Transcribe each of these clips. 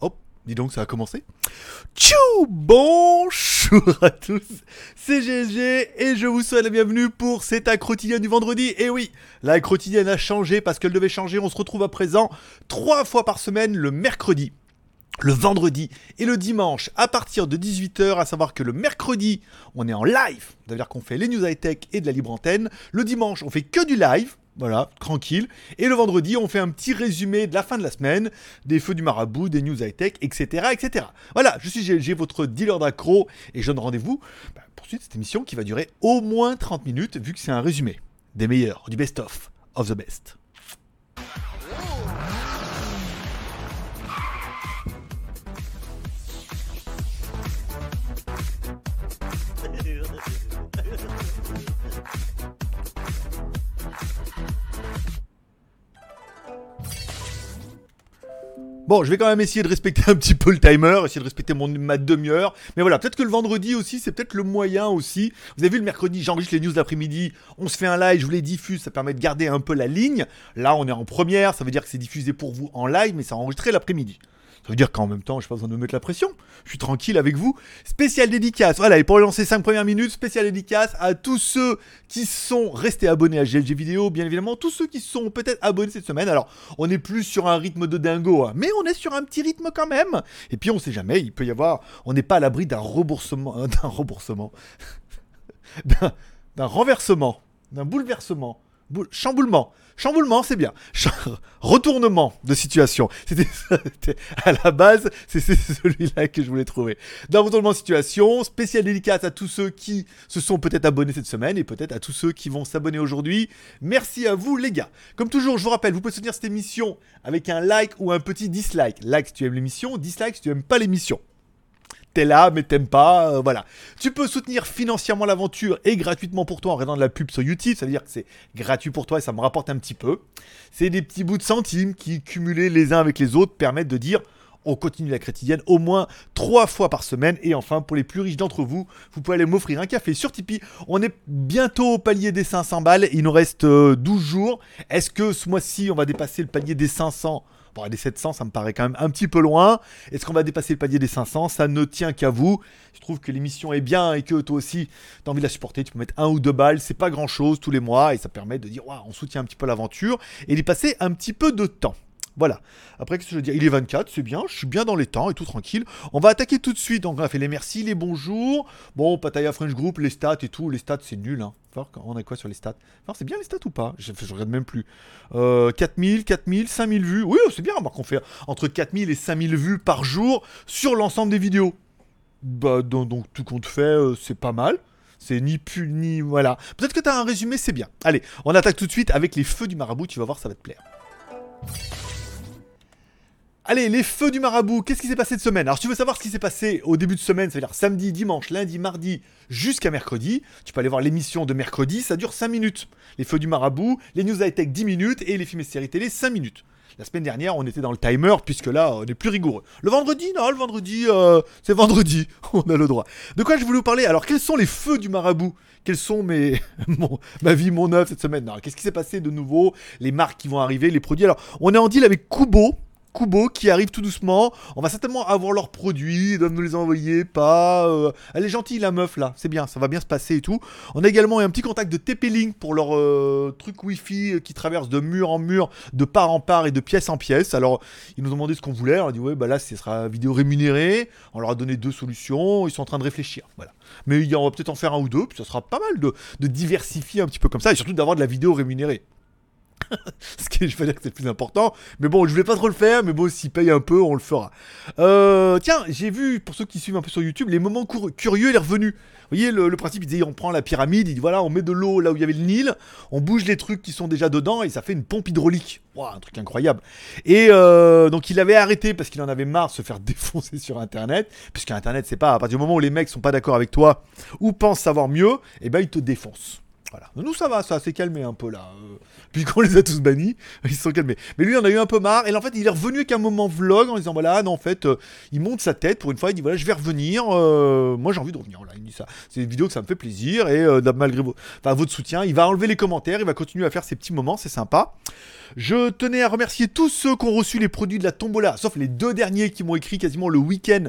Hop, dis donc, ça a commencé. Tchou Bonjour à tous, c'est GSG et je vous souhaite la bienvenue pour C'est ta quotidienne du vendredi. Et oui, la quotidienne a changé parce qu'elle devait changer. On se retrouve à présent trois fois par semaine le mercredi le vendredi et le dimanche à partir de 18h, à savoir que le mercredi, on est en live, c'est-à-dire qu'on fait les news high-tech et de la libre antenne. Le dimanche, on fait que du live, voilà, tranquille. Et le vendredi, on fait un petit résumé de la fin de la semaine, des feux du marabout, des news high-tech, etc., etc. Voilà, je suis GLG, votre dealer d'accro, et je donne rendez-vous bah, pour suite cette émission qui va durer au moins 30 minutes, vu que c'est un résumé des meilleurs, du best-of, of the best. Bon, je vais quand même essayer de respecter un petit peu le timer, essayer de respecter ma demi-heure. Mais voilà, peut-être que le vendredi aussi, c'est peut-être le moyen aussi. Vous avez vu le mercredi, j'enregistre les news d'après-midi, on se fait un live, je vous les diffuse, ça permet de garder un peu la ligne. Là, on est en première, ça veut dire que c'est diffusé pour vous en live, mais c'est enregistré l'après-midi. Ça veut dire qu'en même temps, je n'ai pas besoin de me mettre la pression. Je suis tranquille avec vous. Spécial dédicace. Voilà, et pour lancer 5 premières minutes, spécial dédicace à tous ceux qui sont restés abonnés à GLG Vidéo, bien évidemment, tous ceux qui sont peut-être abonnés cette semaine. Alors, on n'est plus sur un rythme de dingo, hein, mais on est sur un petit rythme quand même. Et puis, on sait jamais, il peut y avoir, on n'est pas à l'abri d'un remboursement, d'un remboursement, d'un renversement, d'un bouleversement chamboulement. Chamboulement, c'est bien. retournement de situation. C'était à la base, c'est celui-là que je voulais trouver. Dans retournement de situation, spécial dédicace à tous ceux qui se sont peut-être abonnés cette semaine et peut-être à tous ceux qui vont s'abonner aujourd'hui. Merci à vous les gars. Comme toujours, je vous rappelle, vous pouvez soutenir cette émission avec un like ou un petit dislike. Like si tu aimes l'émission, dislike si tu aimes pas l'émission t'es là, mais t'aimes pas, euh, voilà. Tu peux soutenir financièrement l'aventure et gratuitement pour toi en regardant de la pub sur YouTube, ça veut dire que c'est gratuit pour toi et ça me rapporte un petit peu. C'est des petits bouts de centimes qui, cumulés les uns avec les autres, permettent de dire on continue la quotidienne au moins trois fois par semaine. Et enfin, pour les plus riches d'entre vous, vous pouvez aller m'offrir un café sur Tipeee. On est bientôt au palier des 500 balles. Il nous reste 12 euh, jours. Est-ce que ce mois-ci, on va dépasser le palier des 500 Bon, des 700, ça me paraît quand même un petit peu loin. Est-ce qu'on va dépasser le palier des 500 Ça ne tient qu'à vous. Je trouve que l'émission est bien et que toi aussi, tu as envie de la supporter. Tu peux mettre un ou deux balles, c'est pas grand chose tous les mois et ça permet de dire, on soutient un petit peu l'aventure et d'y passer un petit peu de temps. Voilà. Après, qu'est-ce que je veux dire? Il est 24, c'est bien, je suis bien dans les temps et tout tranquille. On va attaquer tout de suite. Donc, on a fait les merci, les bonjours. Bon, Pataya French Group, les stats et tout. Les stats, c'est nul. Hein. On a quoi sur les stats c'est bien les stats ou pas je, regarde même plus. Euh, 4000, 4000, 5000 vues. Oui, c'est bien. On fait entre 4000 et 5000 vues par jour sur l'ensemble des vidéos. Bah, donc, tout compte fait, euh, c'est pas mal. C'est ni pu ni. Voilà. Peut-être que tu as un résumé, c'est bien. Allez, on attaque tout de suite avec les feux du marabout. Tu vas voir, ça va te plaire. Allez, les feux du marabout, qu'est-ce qui s'est passé de semaine? Alors, si tu veux savoir ce qui s'est passé au début de semaine, c'est-à-dire samedi, dimanche, lundi, mardi, jusqu'à mercredi, tu peux aller voir l'émission de mercredi, ça dure 5 minutes. Les feux du marabout, les news high-tech 10 minutes et les films et séries télé 5 minutes. La semaine dernière, on était dans le timer, puisque là, on est plus rigoureux. Le vendredi, non, le vendredi, euh, c'est vendredi, on a le droit. De quoi je voulais vous parler? Alors, quels sont les feux du marabout? Quels sont mes, ma vie, mon œuvre cette semaine? Qu'est-ce qui s'est passé de nouveau? Les marques qui vont arriver, les produits? Alors, on est en deal avec Kubo, Kubo qui arrive tout doucement. On va certainement avoir leurs produits, ils doivent nous les envoyer, pas. Euh, elle est gentille la meuf là, c'est bien, ça va bien se passer et tout. On a également un petit contact de TP-Link pour leur euh, truc Wi-Fi qui traverse de mur en mur, de part en part et de pièce en pièce. Alors ils nous ont demandé ce qu'on voulait, on a dit ouais bah là ce sera vidéo rémunérée. On leur a donné deux solutions, ils sont en train de réfléchir, voilà. Mais on va peut-être en faire un ou deux, puis ça sera pas mal de diversifier un petit peu comme ça et surtout d'avoir de la vidéo rémunérée. Ce qui, je veux dire que c'est le plus important. Mais bon, je voulais pas trop le faire, mais bon, s'il paye un peu, on le fera. Euh, tiens, j'ai vu, pour ceux qui suivent un peu sur YouTube, les moments curieux, il est revenu. Vous voyez, le, principe, il disait, on prend la pyramide, il dit, voilà, on met de l'eau là où il y avait le Nil, on bouge les trucs qui sont déjà dedans, et ça fait une pompe hydraulique. un truc incroyable. Et euh, donc, il avait arrêté parce qu'il en avait marre de se faire défoncer sur Internet, puisqu'Internet, c'est pas, à partir du moment où les mecs sont pas d'accord avec toi, ou pensent savoir mieux, et eh ben, ils te défoncent. Voilà. Nous, ça va, ça s'est calmé un peu là. Euh, puis les a tous bannis, ils se sont calmés. Mais lui, en a eu un peu marre. Et là, en fait, il est revenu avec un moment vlog en disant voilà, non, en fait, euh, il monte sa tête pour une fois. Il dit voilà, je vais revenir. euh, moi, j'ai envie de revenir. Voilà, il dit ça. C'est une vidéo que ça me fait plaisir. Et malgré vos- votre soutien, il va enlever les commentaires. Il va continuer à faire ses petits moments. C'est sympa. Je tenais à remercier tous ceux qui ont reçu les produits de la tombola, sauf les deux derniers qui m'ont écrit quasiment le week-end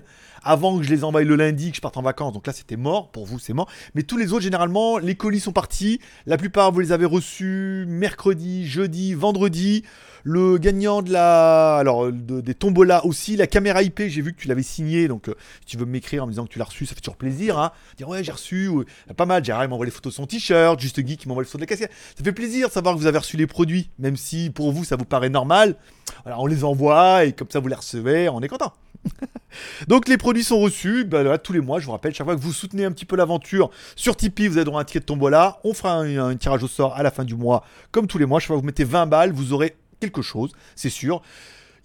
avant que je les envoie le lundi, que je parte en vacances. Donc là, c'était mort. Pour vous, c'est mort. Mais tous les autres, généralement, les colis sont partis. La plupart, vous les avez reçus mercredi, jeudi, vendredi. Le gagnant de la, alors de- des tombolas aussi, la caméra IP, j'ai vu que tu l'avais signé, donc euh, si tu veux m'écrire en me disant que tu l'as reçu, ça fait toujours plaisir, hein. Dire ouais j'ai reçu, ou- pas mal. Gérard il m'envoie les photos de son t-shirt, juste Guy qui m'envoie les photos de la casquette. Ça fait plaisir de savoir que vous avez reçu les produits, même si pour vous ça vous paraît normal. Voilà, on les envoie et comme ça vous les recevez, on est content. Donc les produits sont reçus, là, tous les mois, je vous rappelle, chaque fois que vous soutenez un petit peu l'aventure sur Tipeee, vous avez droit à un ticket de tombola, on fera un, un tirage au sort à la fin du mois, comme tous les mois, chaque fois que vous mettez 20 balles, vous aurez quelque chose, c'est sûr.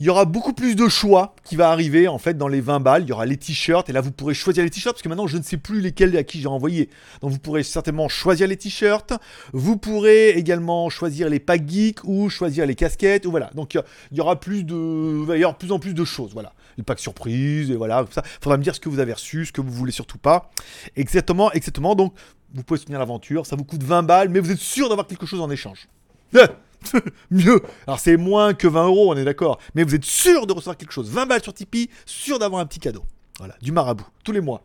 Il y aura beaucoup plus de choix qui va arriver en fait dans les 20 balles. Il y aura les t-shirts et là vous pourrez choisir les t-shirts parce que maintenant je ne sais plus lesquels à qui j'ai envoyé. Donc vous pourrez certainement choisir les t-shirts. Vous pourrez également choisir les packs geeks ou choisir les casquettes. Ou voilà. Donc il y aura plus de, il va y avoir plus en plus de choses. Voilà. Les packs surprises et voilà. Ça. Faudra me dire ce que vous avez reçu, ce que vous voulez surtout pas. Exactement, exactement. Donc vous pouvez soutenir l'aventure. Ça vous coûte 20 balles, mais vous êtes sûr d'avoir quelque chose en échange. Mieux. Alors c'est moins que 20 euros, on est d'accord. Mais vous êtes sûr de recevoir quelque chose? 20 balles sur Tipeee, sûr d'avoir un petit cadeau. Voilà, du marabout, tous les mois.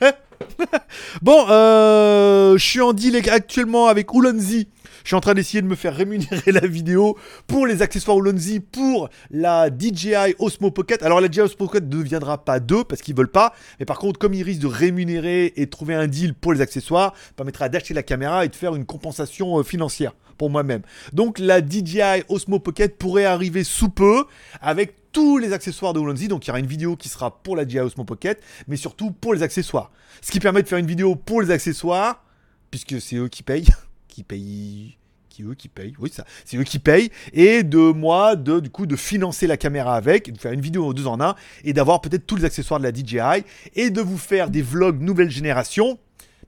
bon, euh, je suis en deal actuellement avec Ulonzi. Je suis en train d'essayer de me faire rémunérer la vidéo pour les accessoires Ulonzi pour la DJI Osmo Pocket. Alors la DJI Osmo Pocket ne deviendra pas deux parce qu'ils veulent pas. Mais par contre, comme ils risquent de rémunérer et trouver un deal pour les accessoires, permettra d'acheter la caméra et de faire une compensation euh, financière pour moi-même. Donc la DJI Osmo Pocket pourrait arriver sous peu avec tous les accessoires de Ulonzi. Donc il y aura une vidéo qui sera pour la DJI Osmo Pocket, mais surtout pour les accessoires. Ce qui permet de faire une vidéo pour les accessoires, puisque c'est eux qui payent, qui qui eux qui payent, oui ça, c'est eux qui payent, et de moi de du coup de financer la caméra avec, de faire une vidéo deux en un, et d'avoir peut-être tous les accessoires de la DJI, et de vous faire des vlogs nouvelle génération.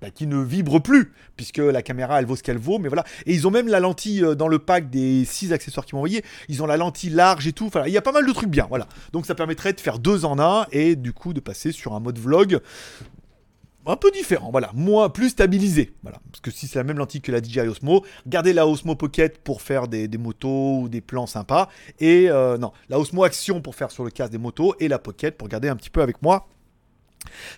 bah, qui ne vibre plus, puisque la caméra elle vaut ce qu'elle vaut, mais voilà. Et ils ont même la lentille euh, dans le pack des 6 accessoires qu'ils m'ont envoyé, ils ont la lentille large et tout, enfin il y a pas mal de trucs bien, voilà. Donc ça permettrait de faire deux en un, et du coup de passer sur un mode vlog un peu différent, voilà, moins plus stabilisé, voilà, parce que si c'est la même lentille que la DJI Osmo, gardez la Osmo Pocket pour faire des, motos ou des plans sympas, et euh, non, la Osmo Action pour faire sur le casque des motos, et la Pocket pour garder un petit peu avec moi.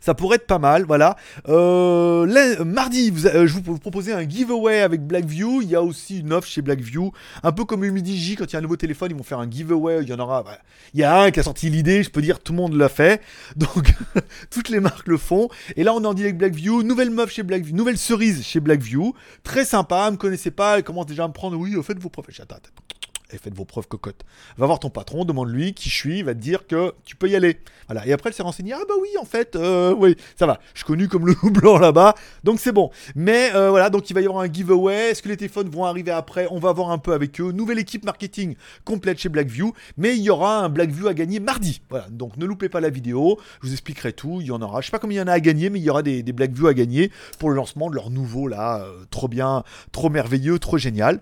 Ça pourrait être pas mal, voilà. Euh, lundi- mardi, vous- euh, je vous, vous proposais un giveaway avec Blackview. Il y a aussi une offre chez Blackview. Un peu comme Midi J, quand il y a un nouveau téléphone, ils vont faire un giveaway. Il y en aura. ouais. Il y a un qui a sorti l'idée, je peux dire tout le monde l'a fait. Donc, toutes les marques le font. Et là, on est en direct Blackview. Nouvelle meuf chez Blackview. Nouvelle cerise chez Blackview. Très sympa, me connaissait pas. Elle commence déjà à me prendre. Oui, au fait, dis, Attends, attends. Et faites vos preuves cocottes. Va voir ton patron, demande-lui qui je suis, il va te dire que tu peux y aller. Voilà. Et après, elle s'est renseignée. Ah bah oui, en fait, euh, oui, ça va. Je suis connu comme le loup blanc là-bas, donc c'est bon. Mais euh, voilà, donc il va y avoir un giveaway. Est-ce que les téléphones vont arriver après? On va voir un peu avec eux. Nouvelle équipe marketing complète chez Blackview, mais il y aura un Blackview à gagner mardi. Voilà. Donc ne loupez pas la vidéo. Je vous expliquerai tout. Il y en aura. Je sais pas combien il y en a à gagner, mais il y aura des, Blackview à gagner pour le lancement de leur nouveau là, euh, trop bien, trop merveilleux, trop génial.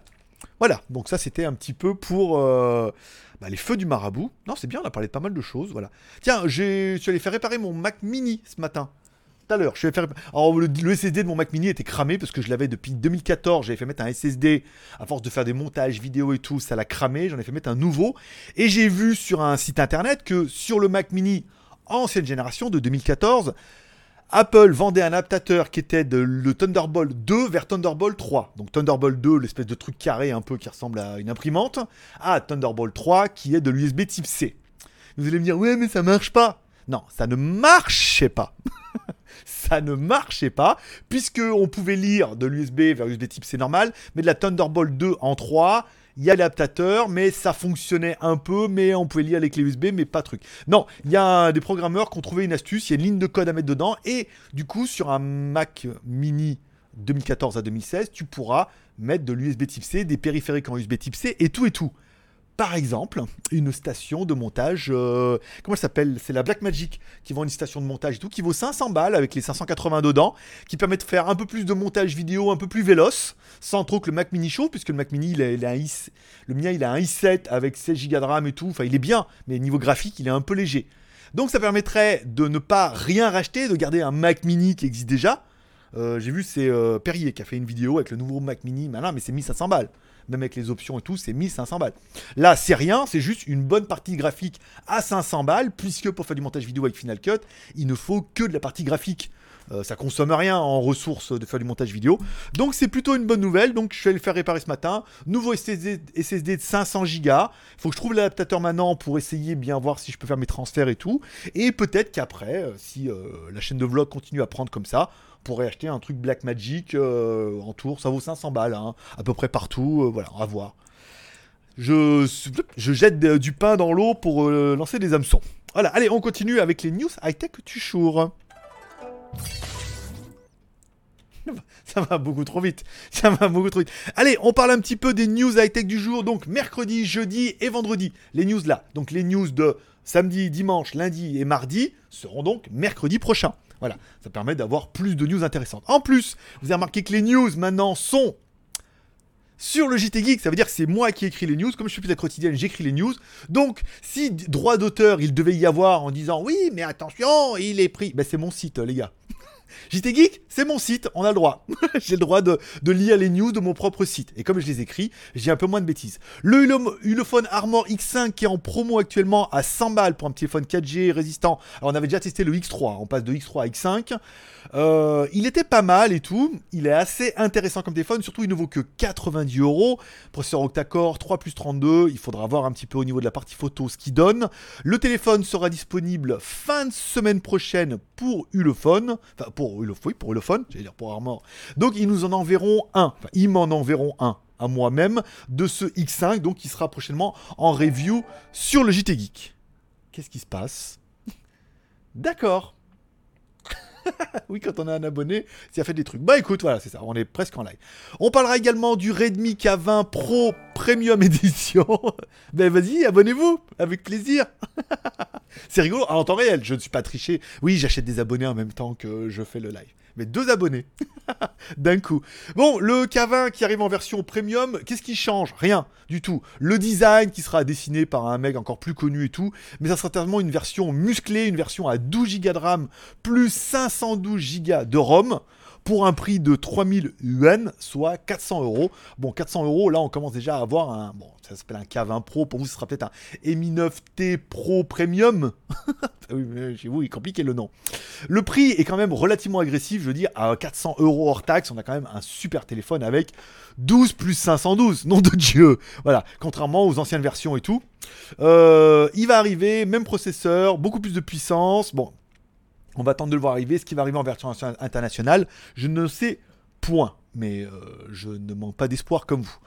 Voilà, donc ça c'était un petit peu pour euh, bah, les feux du marabout. Non, c'est bien, on a parlé de pas mal de choses, voilà. Tiens, je suis allé faire réparer mon Mac Mini ce matin. Tout à l'heure, faire. Le, le SSD de mon Mac Mini était cramé parce que je l'avais depuis 2014. J'avais fait mettre un SSD à force de faire des montages vidéo et tout, ça l'a cramé. J'en ai fait mettre un nouveau. Et j'ai vu sur un site internet que sur le Mac Mini ancienne génération de 2014, Apple vendait un adaptateur qui était de le Thunderbolt 2 vers Thunderbolt 3. Donc Thunderbolt 2, l'espèce de truc carré un peu qui ressemble à une imprimante, à Thunderbolt 3 qui est de l'USB type C. Vous allez me dire, ouais, mais ça marche pas. Non, ça ne marchait pas. ça ne marchait pas, puisque on pouvait lire de l'USB vers USB type C normal, mais de la Thunderbolt 2 en 3, il y a l'adaptateur, mais ça fonctionnait un peu, mais on pouvait lire avec les USB, mais pas truc. Non, il y a des programmeurs qui ont trouvé une astuce, il y a une ligne de code à mettre dedans, et du coup, sur un Mac mini 2014 à 2016, tu pourras mettre de l'USB type C, des périphériques en USB type C, et tout et tout. Par exemple, une station de montage, euh, comment elle s'appelle? C'est la Blackmagic qui vend une station de montage et tout, qui vaut 500 balles avec les 580 dedans, qui permet de faire un peu plus de montage vidéo, un peu plus véloce, sans trop que le Mac Mini chauffe, puisque le Mac Mini, il a, un i, le mien, il a un i7 avec 16 Go de RAM et tout, enfin il est bien, mais niveau graphique, il est un peu léger. Donc ça permettrait de ne pas rien racheter, de garder un Mac Mini qui existe déjà. Euh, j'ai vu, c'est euh, Perrier qui a fait une vidéo avec le nouveau Mac Mini, mais c'est 1500 balles même avec les options et tout, c'est 1500 balles. Là, c'est rien, c'est juste une bonne partie graphique à 500 balles, puisque pour faire du montage vidéo avec Final Cut, il ne faut que de la partie graphique. Euh, ça consomme rien en ressources de faire du montage vidéo. Donc c'est plutôt une bonne nouvelle. Donc je vais le faire réparer ce matin. Nouveau SSD, de 500 Go. Faut que je trouve l'adaptateur maintenant pour essayer bien voir si je peux faire mes transferts et tout. Et peut-être qu'après, euh, si euh, la chaîne de vlog continue à prendre comme ça, pourrait acheter un truc Black Magic euh, en tour. Ça vaut 500 balles, hein, à peu près partout. Voilà, on va voir. Je, je jette du pain dans l'eau pour lancer des hameçons. Voilà, allez, on continue avec les news high-tech chours. Ça va beaucoup trop vite. Ça va beaucoup trop vite. Allez, on parle un petit peu des news high-tech du jour. Donc mercredi, jeudi et vendredi. Les news là. Donc les news de samedi, dimanche, lundi et mardi seront donc mercredi prochain. Voilà, ça permet d'avoir plus de news intéressantes. En plus, vous avez remarqué que les news maintenant sont sur le JT Geek, ça veut dire que c'est moi qui écris les news. Comme je suis plus la quotidienne, j'écris les news. Donc, si droit d'auteur il devait y avoir en disant oui, mais attention, il est pris, ben c'est mon site, les gars. JT Geek, c'est mon site, on a le droit. j'ai le droit de, lire les news de mon propre site. Et comme je les écris, j'ai un peu moins de bêtises. Le Ulefone Armor X5 qui est en promo actuellement à 100 balles pour un téléphone 4G résistant. Alors on avait déjà testé le X3, on passe de X3 à X5. Euh, il était pas mal et tout. Il est assez intéressant comme téléphone. Surtout, il ne vaut que 90 euros. Processeur octa-core 3 plus 32. Il faudra voir un petit peu au niveau de la partie photo ce qu'il donne. Le téléphone sera disponible fin de semaine prochaine pour Ulefone. Enfin, pour Ulefone, pour Ulefone, j'allais dire pour Armor. Donc, ils nous en enverront un. Enfin, ils m'en enverront un à moi-même de ce X5, donc qui sera prochainement en review sur le JT Geek. Qu'est-ce qui se passe? D'accord. oui, quand on a un abonné, ça fait des trucs. Bah écoute, voilà, c'est ça, on est presque en live. On parlera également du Redmi K20 Pro Premium Edition. ben vas-y, abonnez-vous, avec plaisir. c'est rigolo, en temps réel, je ne suis pas triché. Oui, j'achète des abonnés en même temps que je fais le live mais deux abonnés d'un coup. Bon, le K20 qui arrive en version premium, qu'est-ce qui change? Rien du tout. Le design qui sera dessiné par un mec encore plus connu et tout, mais ça sera certainement une version musclée, une version à 12 Go de RAM plus 512 Go de ROM pour un prix de 3000 yuan, soit 400 euros. Bon, 400 euros, là on commence déjà à avoir un. Bon, ça s'appelle un K20 Pro. Pour vous, ce sera peut-être un Mi 9T Pro Premium. chez vous, il est compliqué le nom. Le prix est quand même relativement agressif. Je veux dire, à 400 euros hors taxe, on a quand même un super téléphone avec 12 plus 512. Nom de Dieu. Voilà, contrairement aux anciennes versions et tout. Euh, il va arriver, même processeur, beaucoup plus de puissance. Bon, on va attendre de le voir arriver. Ce qui va arriver en version internationale, je ne sais point. Mais euh, je ne manque pas d'espoir comme vous.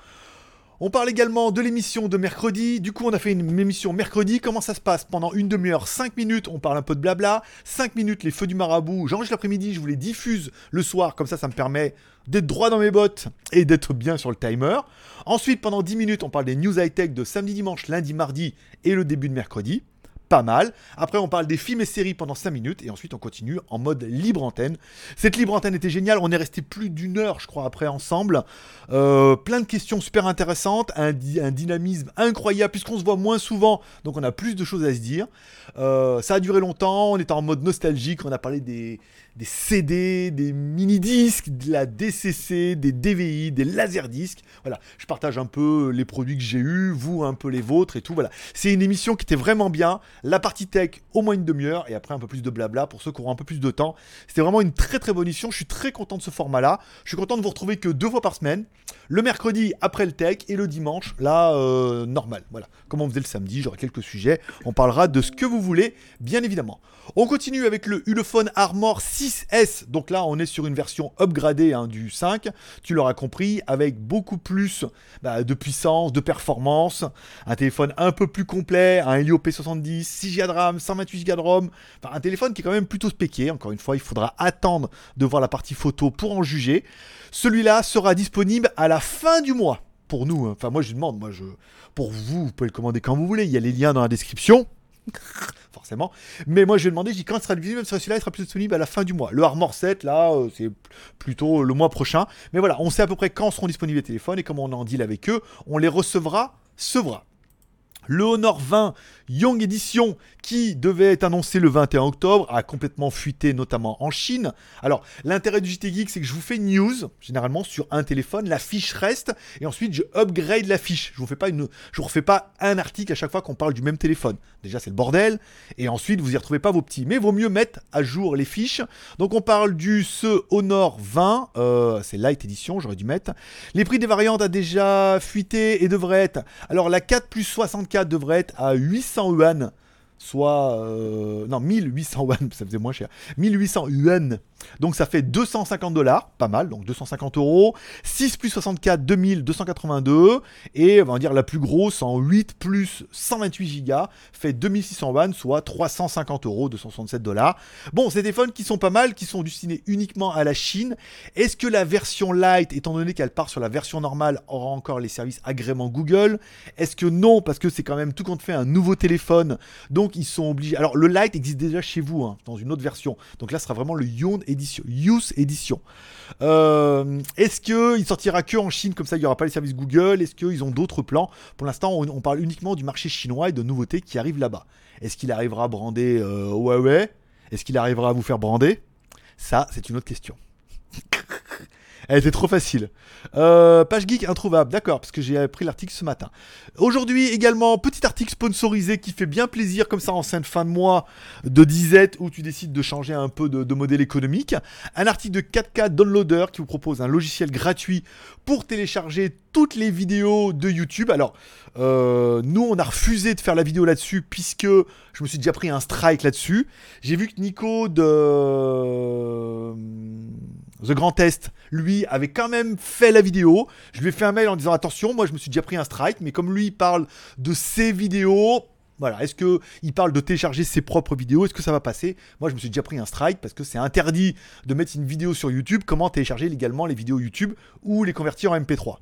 On parle également de l'émission de mercredi. Du coup, on a fait une émission mercredi. Comment ça se passe Pendant une demi-heure, 5 minutes, on parle un peu de blabla. 5 minutes, les feux du marabout. J'enregistre l'après-midi, je vous les diffuse le soir. Comme ça, ça me permet d'être droit dans mes bottes et d'être bien sur le timer. Ensuite, pendant 10 minutes, on parle des news high-tech de samedi, dimanche, lundi, mardi et le début de mercredi pas mal. Après, on parle des films et séries pendant 5 minutes et ensuite on continue en mode libre antenne. Cette libre antenne était géniale. On est resté plus d'une heure, je crois, après ensemble. Euh, plein de questions super intéressantes, un, dynamisme incroyable puisqu'on se voit moins souvent, donc on a plus de choses à se dire. Euh, ça a duré longtemps. On était en mode nostalgique. On a parlé des, CD, des mini-disques, de la DCC, des DVI, des laserdiscs. Voilà, je partage un peu les produits que j'ai eus, vous un peu les vôtres et tout. Voilà, c'est une émission qui était vraiment bien. La partie tech, au moins une demi-heure, et après un peu plus de blabla pour ceux qui auront un peu plus de temps. C'était vraiment une très très bonne émission. Je suis très content de ce format-là. Je suis content de vous retrouver que deux fois par semaine. Le mercredi après le tech et le dimanche, là, euh, normal. Voilà, comme on faisait le samedi, j'aurai quelques sujets. On parlera de ce que vous voulez, bien évidemment. On continue avec le Ulefone Armor 6S. Donc là, on est sur une version upgradée hein, du 5. Tu l'auras compris, avec beaucoup plus bah, de puissance, de performance. Un téléphone un peu plus complet, un Helio P70, 6 Go de RAM, 128 Go de ROM. Enfin, un téléphone qui est quand même plutôt spéqué. Encore une fois, il faudra attendre de voir la partie photo pour en juger. Celui-là sera disponible à la fin du mois pour nous. hein. Enfin, moi, je demande. Moi, je, pour vous, vous pouvez le commander quand vous voulez. Il y a les liens dans la description. Forcément. Mais moi, je lui ai demandé, j'ai dit, quand il sera disponible, celui-là, il sera plus disponible à la fin du mois. Le Armor 7, là, euh, c'est plutôt le mois prochain. Mais voilà, on sait à peu près quand seront disponibles les téléphones et comment on en deal avec eux. On les recevra, sevra. Le Honor 20 Young Edition, qui devait être annoncé le 21 octobre, a complètement fuité, notamment en Chine. Alors, l'intérêt du JT Geek, c'est que je vous fais news, généralement sur un téléphone, la fiche reste, et ensuite je upgrade la fiche. Je vous fais pas une, vous refais pas un article à chaque fois qu'on parle du même téléphone. Déjà, c'est le bordel, et ensuite vous y retrouvez pas vos petits. Mais vaut mieux mettre à jour les fiches. Donc, on parle du ce Honor 20, euh, c'est Light Edition, j'aurais dû mettre. Les prix des variantes a déjà fuité et devrait être. Alors, la 4 plus 64 devrait être à 800 yuan soit euh, non 1800 yuan, ça faisait moins cher. 1800 yuan. Donc ça fait 250 dollars, pas mal, donc 250 euros. 6 plus 64, 2282. Et on va dire la plus grosse en 8 plus 128 gigas fait 2600 yuan, soit 350 euros, 267 dollars. Bon, ces téléphones qui sont pas mal, qui sont destinés uniquement à la Chine. Est-ce que la version light, étant donné qu'elle part sur la version normale, aura encore les services agrément Google? Est-ce que non, parce que c'est quand même tout compte fait un nouveau téléphone, donc ils sont obligés. Alors le light existe déjà chez vous, hein, dans une autre version. Donc là, ce sera vraiment le Young Edition, Youth Edition. Euh, Est-ce qu'il sortira que en Chine, comme ça il n'y aura pas les services Google? Est-ce qu'ils ont d'autres plans? Pour l'instant, on, on parle uniquement du marché chinois et de nouveautés qui arrivent là-bas. Est-ce qu'il arrivera à brander euh, Huawei? Est-ce qu'il arrivera à vous faire brander? Ça, c'est une autre question. Elle était trop facile. Euh, page geek introuvable, d'accord, parce que j'ai pris l'article ce matin. Aujourd'hui également, petit article sponsorisé qui fait bien plaisir comme ça en fin de fin de mois de disette où tu décides de changer un peu de, modèle économique. Un article de 4K Downloader qui vous propose un logiciel gratuit pour télécharger toutes les vidéos de YouTube. Alors, euh, nous, on a refusé de faire la vidéo là-dessus puisque je me suis déjà pris un strike là-dessus. J'ai vu que Nico de The Grand Test, lui, avait quand même fait la vidéo. Je lui ai fait un mail en disant attention, moi je me suis déjà pris un strike, mais comme lui il parle de ses vidéos, voilà, est-ce que il parle de télécharger ses propres vidéos Est-ce que ça va passer? Moi, je me suis déjà pris un strike parce que c'est interdit de mettre une vidéo sur YouTube. Comment télécharger légalement les vidéos YouTube ou les convertir en MP3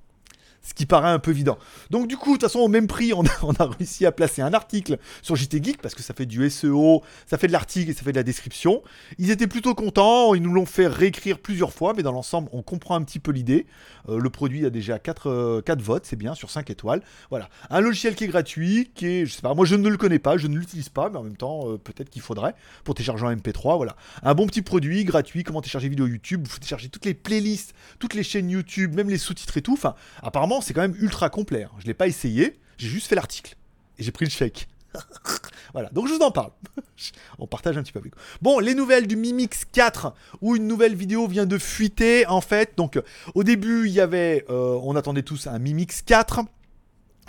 ce qui paraît un peu évident. Donc du coup, de toute façon, au même prix, on a, réussi à placer un article sur JT Geek, parce que ça fait du SEO, ça fait de l'article et ça fait de la description. Ils étaient plutôt contents, ils nous l'ont fait réécrire plusieurs fois, mais dans l'ensemble, on comprend un petit peu l'idée. Euh, le produit a déjà 4, 4 votes, c'est bien, sur 5 étoiles. Voilà. Un logiciel qui est gratuit, qui est, je sais pas, moi je ne le connais pas, je ne l'utilise pas, mais en même temps, euh, peut-être qu'il faudrait, pour télécharger en MP3, voilà. Un bon petit produit, gratuit, comment télécharger vidéo YouTube, vous télécharger toutes les playlists, toutes les chaînes YouTube, même les sous-titres et tout. Enfin, apparemment, c'est quand même ultra complet. hein. Je l'ai pas essayé, j'ai juste fait l'article. Et j'ai pris le chèque. voilà, donc je vous en parle. On partage un petit peu avec vous. Bon, les nouvelles du Mimix 4, où une nouvelle vidéo vient de fuiter, en fait. Donc, euh, au début, il y avait, euh, on attendait tous un Mimix 4.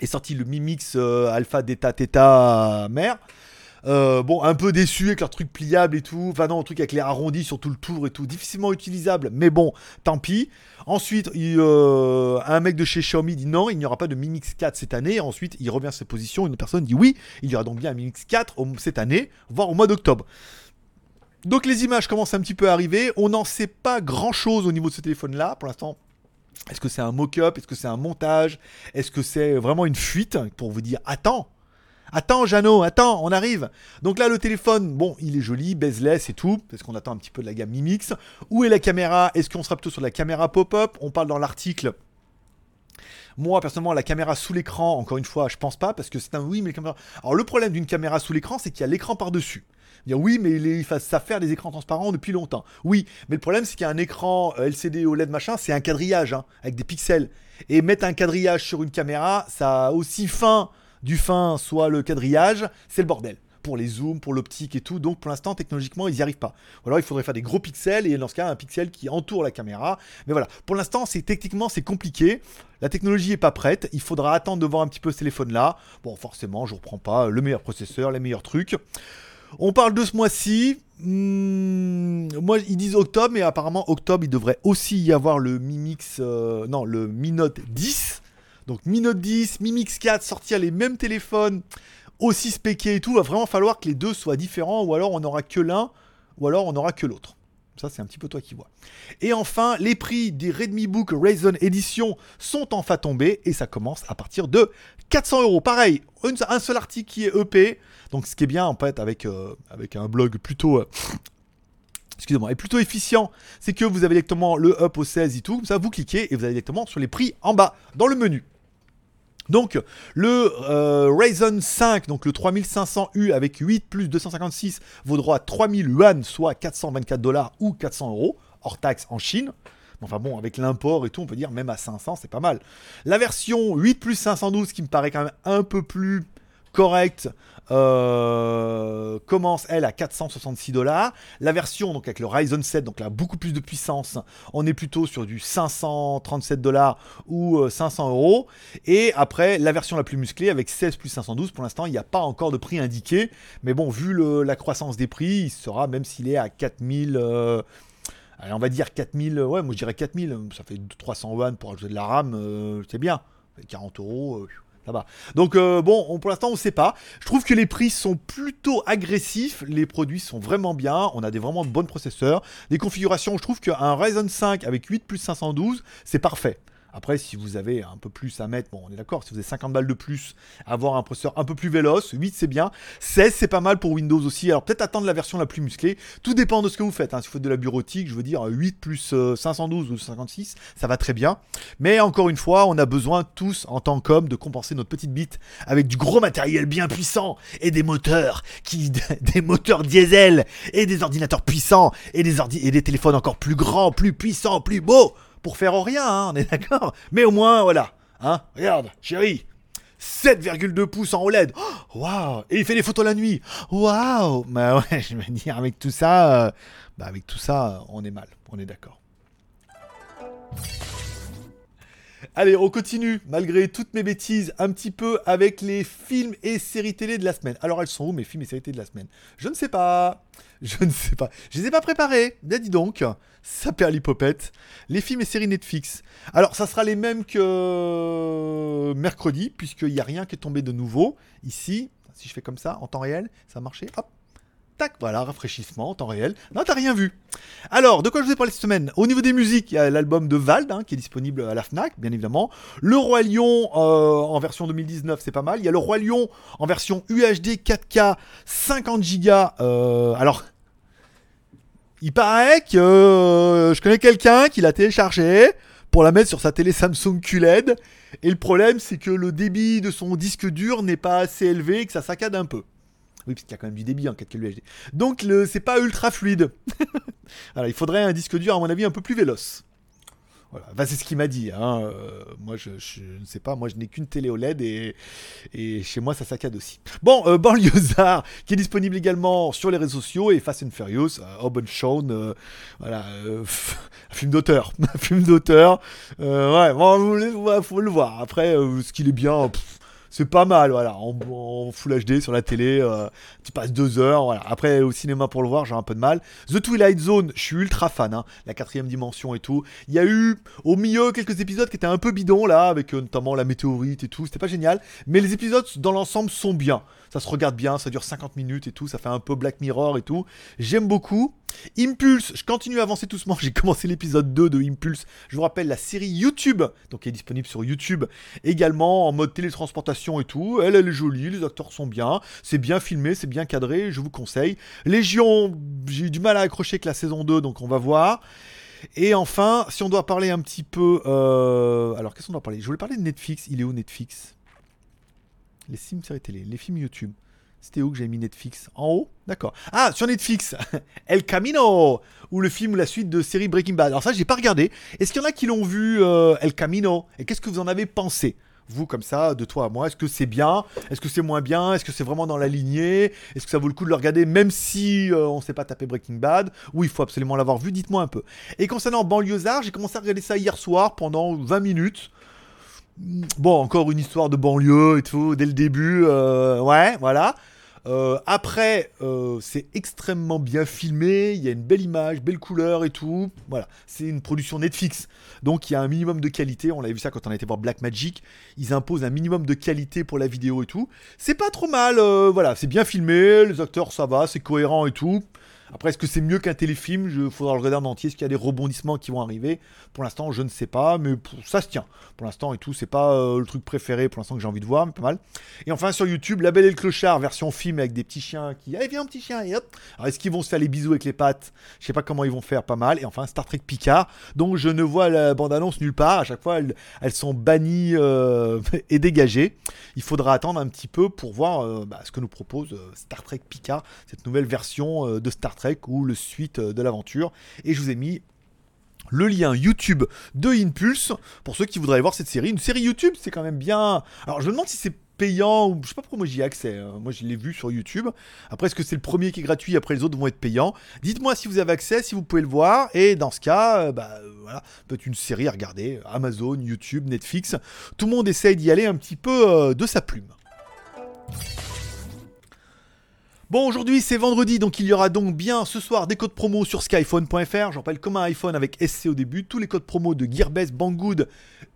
Est sorti le Mimix euh, Alpha, Delta, Theta, Mère. Euh, bon, un peu déçu avec leur truc pliable et tout. Enfin, non, un truc avec les arrondis sur tout le tour et tout. Difficilement utilisable, mais bon, tant pis. Ensuite, euh, un mec de chez Xiaomi dit non, il n'y aura pas de Mi Mix 4 cette année. Ensuite, il revient à ses positions. Une personne dit oui, il y aura donc bien un Mi Mix 4 au- cette année, voire au mois d'octobre. Donc les images commencent un petit peu à arriver. On n'en sait pas grand chose au niveau de ce téléphone-là. Pour l'instant, est-ce que c'est un mock-up? Est-ce que c'est un montage? Est-ce que c'est vraiment une fuite? Pour vous dire attends Attends, Jeannot, attends, on arrive. Donc là, le téléphone, bon, il est joli, bezeless et tout, parce qu'on attend un petit peu de la gamme Mi Mix. Où est la caméra? Est-ce qu'on sera plutôt sur la caméra pop-up? On parle dans l'article. Moi, personnellement, la caméra sous l'écran, encore une fois, je pense pas, parce que c'est un oui, mais. Alors, le problème d'une caméra sous l'écran, c'est qu'il y a l'écran par-dessus. Oui, mais fa- ça faire des écrans transparents depuis longtemps. Oui, mais le problème, c'est qu'il y a un écran euh, LCD OLED machin, c'est un quadrillage, hein, avec des pixels. Et mettre un quadrillage sur une caméra, ça a aussi fin du fin, soit le quadrillage, c'est le bordel. Pour les zooms, pour l'optique et tout. Donc pour l'instant, technologiquement, ils n'y arrivent pas. Ou alors il faudrait faire des gros pixels et dans ce cas, un pixel qui entoure la caméra. Mais voilà, pour l'instant, c'est techniquement, c'est compliqué. La technologie est pas prête. Il faudra attendre de voir un petit peu ce téléphone-là. Bon, forcément, je reprends pas le meilleur processeur, les meilleurs trucs. On parle de ce mois-ci. Hmm, moi, ils disent octobre, mais apparemment, octobre, il devrait aussi y avoir le Mi Mix. euh, non, le Mi Note 10. Donc Mi Note 10, Mi Mix 4, sortir les mêmes téléphones, aussi spéqués et tout. Va vraiment falloir que les deux soient différents, ou alors on n'aura que l'un, ou alors on n'aura que l'autre. Ça, c'est un petit peu toi qui vois. Et enfin, les prix des Redmi Book Ryzen Edition sont enfin tombés et ça commence à partir de 400 euros. Pareil, un seul article qui est EP. Donc, ce qui est bien en fait avec, euh, un blog plutôt. Euh, excusez-moi, est plutôt efficient, c'est que vous avez directement le up au 16 et tout, comme ça vous cliquez et vous allez directement sur les prix en bas, dans le menu. Donc le euh, Ryzen 5, donc le 3500U avec 8 plus 256 vaut droit à 3000 yuan, soit 424 dollars ou 400 euros, hors taxe en Chine. Enfin bon, avec l'import et tout, on peut dire même à 500, c'est pas mal. La version 8 plus 512, qui me paraît quand même un peu plus correcte, euh, commence elle à 466 dollars. La version avec le Ryzen 7, donc là beaucoup plus de puissance, on est plutôt sur du 537 dollars ou 500 euh, euros. Et après la version la plus musclée avec 16 plus 512, pour l'instant il n'y a pas encore de prix indiqué, mais bon vu la croissance des prix, il sera même s'il est à 4000. Euh, allez, on va dire 4000, ouais, moi je dirais 4000, ça fait 300 yuan pour ajouter de la RAM, c'est bien. 40 euros, Donc euh, bon, pour l'instant on ne sait pas. Je trouve que les prix sont plutôt agressifs, les produits sont vraiment bien, on a des vraiment bons processeurs, des configurations, je trouve qu'un Ryzen 5 avec 8 plus 512, c'est parfait. Après, si vous avez un peu plus à mettre, bon, on est d'accord, si vous avez 50 balles de plus, avoir un processeur un peu plus véloce, 8 c'est bien, 16 c'est pas mal pour Windows aussi, alors peut-être attendre la version la plus musclée, tout dépend de ce que vous faites, hein. si vous faites de la bureautique, je veux dire 8 plus 512 euh, ou 56, ça va très bien, mais encore une fois, on a besoin tous, en tant qu'hommes, de compenser notre petite bite avec du gros matériel bien puissant, et des moteurs, qui, des moteurs diesel, et des ordinateurs puissants, et des, et des téléphones encore plus grands, plus puissants, plus beaux, pour faire rien, hein, on est d'accord Mais au moins, voilà. Hein Regarde, chérie. 7,2 pouces en OLED. Waouh Et il fait des photos la nuit. Waouh Bah ouais, je veux dire, avec tout ça, euh, bah avec tout ça, on est mal. On est d'accord. Allez, on continue, malgré toutes mes bêtises, un petit peu avec les films et séries télé de la semaine. Alors, elles sont où mes films et séries télé de la semaine? Je ne sais pas. Je ne sais pas. Je les ai pas préparés. Bien dis donc. Ça perd l'hypopète. Les films et séries Netflix. Alors, ça sera les mêmes que mercredi, puisqu'il n'y a rien qui est tombé de nouveau. Ici, si je fais comme ça, en temps réel, ça a marché. Hop, Voilà, rafraîchissement en temps réel. Non, t'as rien vu. Alors, de quoi je vous ai parlé cette semaine? Au niveau des musiques, il y a l'album de Vald, hein, qui est disponible à la FNAC, bien évidemment. Le Roi Lion euh, en version 2019, c'est pas mal. Il y a le Roi Lion en version UHD 4K 50 Go. alors, il paraît que euh, je connais quelqu'un qui l'a téléchargé pour la mettre sur sa télé Samsung QLED. Et le problème, c'est que le débit de son disque dur n'est pas assez élevé et que ça saccade un peu. Oui, parce qu'il y a quand même du débit en 4K UHD. Donc, le, c'est pas ultra fluide. Alors, il faudrait un disque dur, à mon avis, un peu plus véloce. Voilà. c'est ce qu'il m'a dit. Hein. Euh, moi, je, ne sais pas. Moi, je n'ai qu'une télé OLED et, et chez moi, ça saccade aussi. Bon, euh, Banlieusard, qui est disponible également sur les réseaux sociaux et Fast and Furious, euh, Open Shown, euh, voilà, un film d'auteur, film d'auteur. ouais, bon, faut le voir. Après, ce qu'il est bien c'est pas mal, voilà, en, Full HD sur la télé, euh, tu passes deux heures, voilà. Après, au cinéma pour le voir, j'ai un peu de mal. The Twilight Zone, je suis ultra fan, hein, la quatrième dimension et tout. Il y a eu au milieu quelques épisodes qui étaient un peu bidons là, avec euh, notamment la météorite et tout, c'était pas génial, mais les épisodes dans l'ensemble sont bien. Ça se regarde bien, ça dure 50 minutes et tout, ça fait un peu Black Mirror et tout. J'aime beaucoup. Impulse, je continue à avancer doucement. J'ai commencé l'épisode 2 de Impulse. Je vous rappelle la série YouTube, donc qui est disponible sur YouTube également en mode télétransportation et tout. Elle, est jolie, les acteurs sont bien, c'est bien filmé, c'est bien cadré, je vous conseille. Légion, j'ai eu du mal à accrocher avec la saison 2, donc on va voir. Et enfin, si on doit parler un petit peu. Euh, alors, qu'est-ce qu'on doit parler? Je voulais parler de Netflix. Il est où Netflix? Les films séries télé, les films YouTube. C'était où que j'ai mis Netflix? En haut? D'accord. Ah, sur Netflix El Camino Ou le film ou la suite de série Breaking Bad. Alors ça, j'ai pas regardé. Est-ce qu'il y en a qui l'ont vu euh, El Camino? Et qu'est-ce que vous en avez pensé? Vous comme ça, de toi à moi, est-ce que c'est bien? Est-ce que c'est moins bien? Est-ce que c'est vraiment dans la lignée? Est-ce que ça vaut le coup de le regarder même si euh, on ne sait pas taper Breaking Bad? Ou il faut absolument l'avoir vu? Dites-moi un peu. Et concernant Banlieusard, j'ai commencé à regarder ça hier soir pendant 20 minutes. Bon, encore une histoire de banlieue et tout, dès le début. Euh, ouais, voilà. Euh, après, euh, c'est extrêmement bien filmé, il y a une belle image, belle couleur et tout. Voilà, c'est une production Netflix. Donc il y a un minimum de qualité. On l'avait vu ça quand on a été voir Black Magic. Ils imposent un minimum de qualité pour la vidéo et tout. C'est pas trop mal, voilà, c'est bien filmé, les acteurs ça va, c'est cohérent et tout. Après, est-ce que c'est mieux qu'un téléfilm? Il faudra le regarder en entier. Est-ce qu'il y a des rebondissements qui vont arriver? Pour l'instant, je ne sais pas, mais ça se tient. Pour l'instant et tout, c'est pas euh, le truc préféré pour l'instant que j'ai envie de voir, mais pas mal. Et enfin, sur YouTube, La Belle et le Clochard, version film avec des petits chiens qui. Allez, viens, petit chien, et hop Alors, est-ce qu'ils vont se faire les bisous avec les pattes? Je sais pas comment ils vont faire, pas mal. Et enfin, Star Trek Picard, donc je ne vois la bande-annonce nulle part. À chaque fois, elles, sont bannies euh, et dégagées. Il faudra attendre un petit peu pour voir euh, bah, ce que nous propose Star Trek Picard, cette nouvelle version de Star Trek ou le suite de l'aventure. Et je vous ai mis le lien YouTube de Impulse pour ceux qui voudraient voir cette série. Une série YouTube, c'est quand même bien. Alors je me demande si c'est payant ou je sais pas pourquoi moi j'y ai accès. Hein. Moi je l'ai vu sur YouTube. Après est-ce que c'est le premier qui est gratuit après les autres vont être payants? Dites-moi si vous avez accès, si vous pouvez le voir et dans ce cas euh, bah euh, voilà, peut-être une série à regarder Amazon, YouTube, Netflix. Tout le monde essaye d'y aller un petit peu euh, de sa plume. Bon, aujourd'hui c'est vendredi, donc il y aura donc bien ce soir des codes promo sur skyphone.fr. J'en parle comme un iPhone avec SC au début. Tous les codes promo de Gearbest, Banggood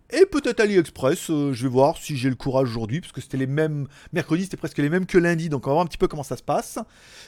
et peut-être AliExpress. Euh, je vais voir si j'ai le courage aujourd'hui, parce que c'était les mêmes. Mercredi, c'était presque les mêmes que lundi, donc on va voir un petit peu comment ça se passe.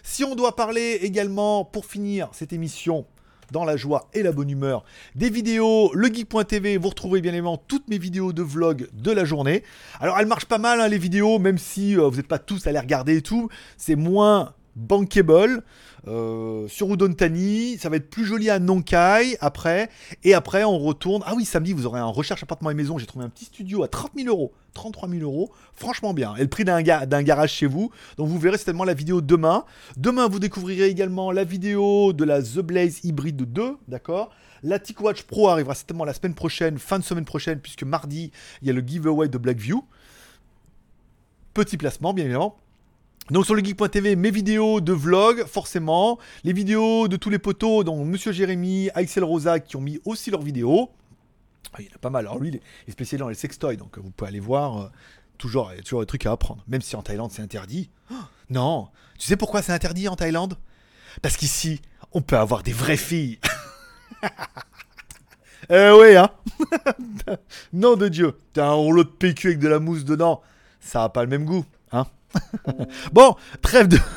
Si on doit parler également, pour finir cette émission, dans la joie et la bonne humeur. Des vidéos, legeek.tv, vous retrouverez bien évidemment toutes mes vidéos de vlog de la journée. Alors elles marchent pas mal hein, les vidéos, même si euh, vous n'êtes pas tous à les regarder et tout. C'est moins bankable. Euh, sur Udon Tani, ça va être plus joli à Nonkai après. Et après, on retourne. Ah oui, samedi, vous aurez un recherche appartement et maison. J'ai trouvé un petit studio à 30 000 euros. 33 000 euros. Franchement bien. Et le prix d'un garage chez vous. Donc vous verrez certainement la vidéo demain. Demain, vous découvrirez également la vidéo de la The Blaze Hybrid 2. D'accord? La TicWatch Pro arrivera certainement la semaine prochaine, fin de semaine prochaine, puisque mardi, il y a le giveaway de Blackview. Petit placement, bien évidemment. Donc sur le geek.tv, mes vidéos de vlog, forcément, les vidéos de tous les potos, dont Monsieur Jérémy, Axel Rosa, qui ont mis aussi leurs vidéos. Ah, il y en a pas mal. Alors lui, il est spécialisé dans les sextoys, donc vous pouvez aller voir. Euh, toujours, il y a toujours des trucs à apprendre. Même si en Thaïlande, c'est interdit. Non Tu sais pourquoi c'est interdit en Thaïlande? Parce qu'ici, on peut avoir des vraies filles. eh oui, hein Nom de Dieu T'as un rouleau de PQ avec de la mousse dedans. Ça n'a pas le même goût, hein bon, trêve de...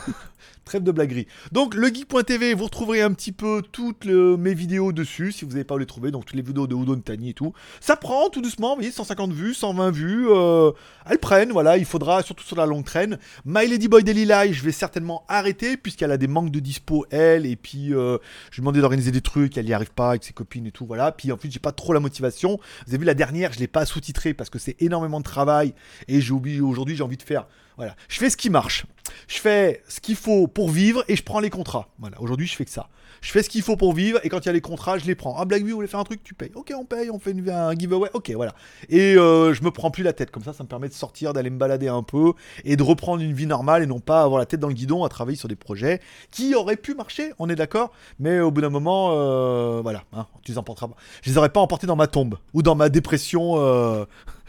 Trêve de blaguerie. Donc le geek.tv, vous retrouverez un petit peu toutes mes vidéos dessus, si vous n'avez pas les trouver, donc toutes les vidéos de Udon Tani et tout. Ça prend tout doucement, vous voyez, 150 vues, 120 vues, euh, elles prennent, voilà, il faudra, surtout sur la longue traîne. My Ladyboy Daily Life, je vais certainement arrêter, puisqu'elle a des manques de dispo, elle, et puis euh, je lui ai demandé d'organiser des trucs, elle n'y arrive pas avec ses copines et tout, voilà. Puis en plus, j'ai pas trop la motivation. Vous avez vu la dernière, je l'ai pas sous-titré parce que c'est énormément de travail, et j'ai oublié, aujourd'hui, j'ai envie de faire voilà. Je fais ce qui marche. Je fais ce qu'il faut pour vivre et je prends les contrats. Voilà. Aujourd'hui, je fais que ça. Je fais ce qu'il faut pour vivre et quand il y a les contrats, je les prends. Ah, Blackview, vous voulez faire un truc, tu payes. Ok, on paye, on fait un giveaway. Ok, voilà. Et euh, je me prends plus la tête. Comme ça, ça me permet de sortir, d'aller me balader un peu et de reprendre une vie normale et non pas avoir la tête dans le guidon à travailler sur des projets qui auraient pu marcher, on est d'accord. Mais au bout d'un moment, euh, voilà, hein, tu les emporteras pas. Je les aurais pas emportés dans ma tombe ou dans ma dépression. Euh,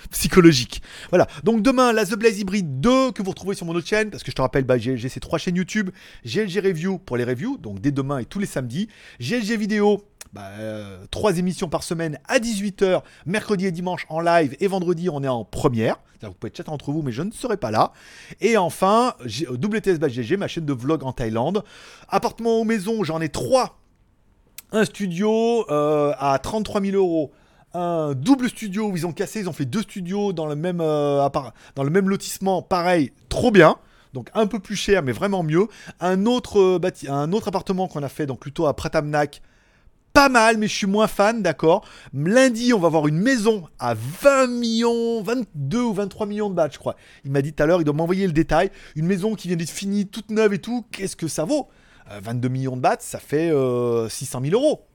psychologique. Voilà. Donc demain, la The Blaze Hybrid 2 que vous retrouvez sur mon autre chaîne, parce que je te rappelle, bah, j'ai ces trois chaînes YouTube. GLG Review pour les reviews, donc dès demain et tous les samedis. GLG Vidéo, bah, euh, trois émissions par semaine à 18h, mercredi et dimanche en live, et vendredi on est en première. Vous pouvez chatter entre vous, mais je ne serai pas là. Et enfin, WTS GG, ma chaîne de vlog en Thaïlande. Appartement ou maison, j'en ai trois. Un studio euh, à 33 000 euros un double studio où ils ont cassé, ils ont fait deux studios dans le même, euh, dans le même lotissement, pareil, trop bien. Donc un peu plus cher, mais vraiment mieux. Un autre, euh, un autre appartement qu'on a fait, donc plutôt à Pratamnak, pas mal, mais je suis moins fan, d'accord. Lundi, on va avoir une maison à 20 millions, 22 ou 23 millions de bahts, je crois. Il m'a dit tout à l'heure, il doit m'envoyer le détail. Une maison qui vient d'être finie, toute neuve et tout. Qu'est-ce que ça vaut? 22 euh, millions de bahts, ça fait 600 000 euros.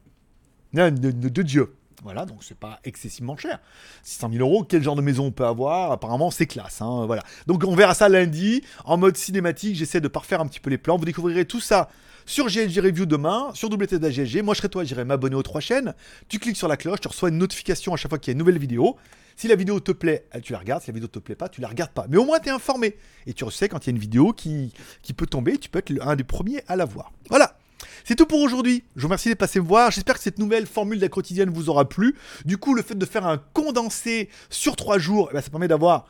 de Dieu. Voilà, donc c'est pas excessivement cher. 600 000 euros, quel genre de maison on peut avoir? Apparemment, c'est classe. Hein, voilà. Donc on verra ça lundi en mode cinématique. J'essaie de parfaire un petit peu les plans. Vous découvrirez tout ça sur GLG Review demain, sur WTDGLG. Moi, je serai toi, j'irai m'abonner aux trois chaînes. Tu cliques sur la cloche, tu reçois une notification à chaque fois qu'il y a une nouvelle vidéo. Si la vidéo te plaît, tu la regardes. Si la vidéo te plaît pas, tu la regardes pas. Mais au moins, tu es informé. Et tu sais quand il y a une vidéo qui, qui peut tomber, tu peux être un des premiers à la voir. Voilà. C'est tout pour aujourd'hui. Je vous remercie de passer me voir. J'espère que cette nouvelle formule de la quotidienne vous aura plu. Du coup, le fait de faire un condensé sur trois jours, eh ben, ça permet d'avoir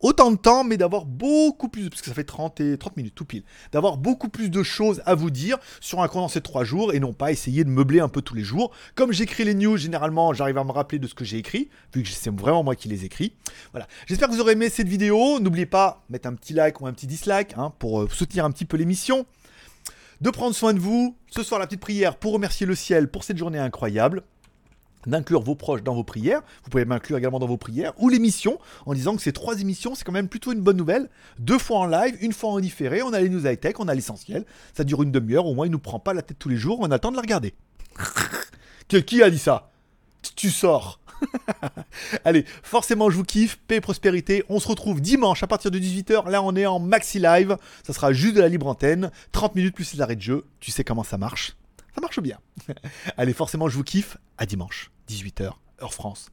autant de temps, mais d'avoir beaucoup plus, parce que ça fait 30, et 30 minutes tout pile, d'avoir beaucoup plus de choses à vous dire sur un condensé de 3 jours et non pas essayer de meubler un peu tous les jours. Comme j'écris les news, généralement, j'arrive à me rappeler de ce que j'ai écrit, vu que c'est vraiment moi qui les écris. Voilà. J'espère que vous aurez aimé cette vidéo. N'oubliez pas, mettre un petit like ou un petit dislike hein, pour euh, soutenir un petit peu l'émission. De prendre soin de vous. Ce soir, la petite prière pour remercier le ciel pour cette journée incroyable d'inclure vos proches dans vos prières. Vous pouvez m'inclure également dans vos prières. Ou l'émission, en disant que ces trois émissions, c'est quand même plutôt une bonne nouvelle. Deux fois en live, une fois en différé. On a les news high-tech, on a l'essentiel. Ça dure une demi-heure, au moins il nous prend pas la tête tous les jours. On a le temps de la regarder. Qui a dit ça? Tu sors. Allez, forcément, je vous kiffe. Paix et prospérité. On se retrouve dimanche à partir de 18h. Là, on est en maxi live. Ça sera juste de la libre antenne. 30 minutes plus les arrêts de jeu. Tu sais comment ça marche? Ça marche bien. Allez, forcément, je vous kiffe. À dimanche, 18h, heure France.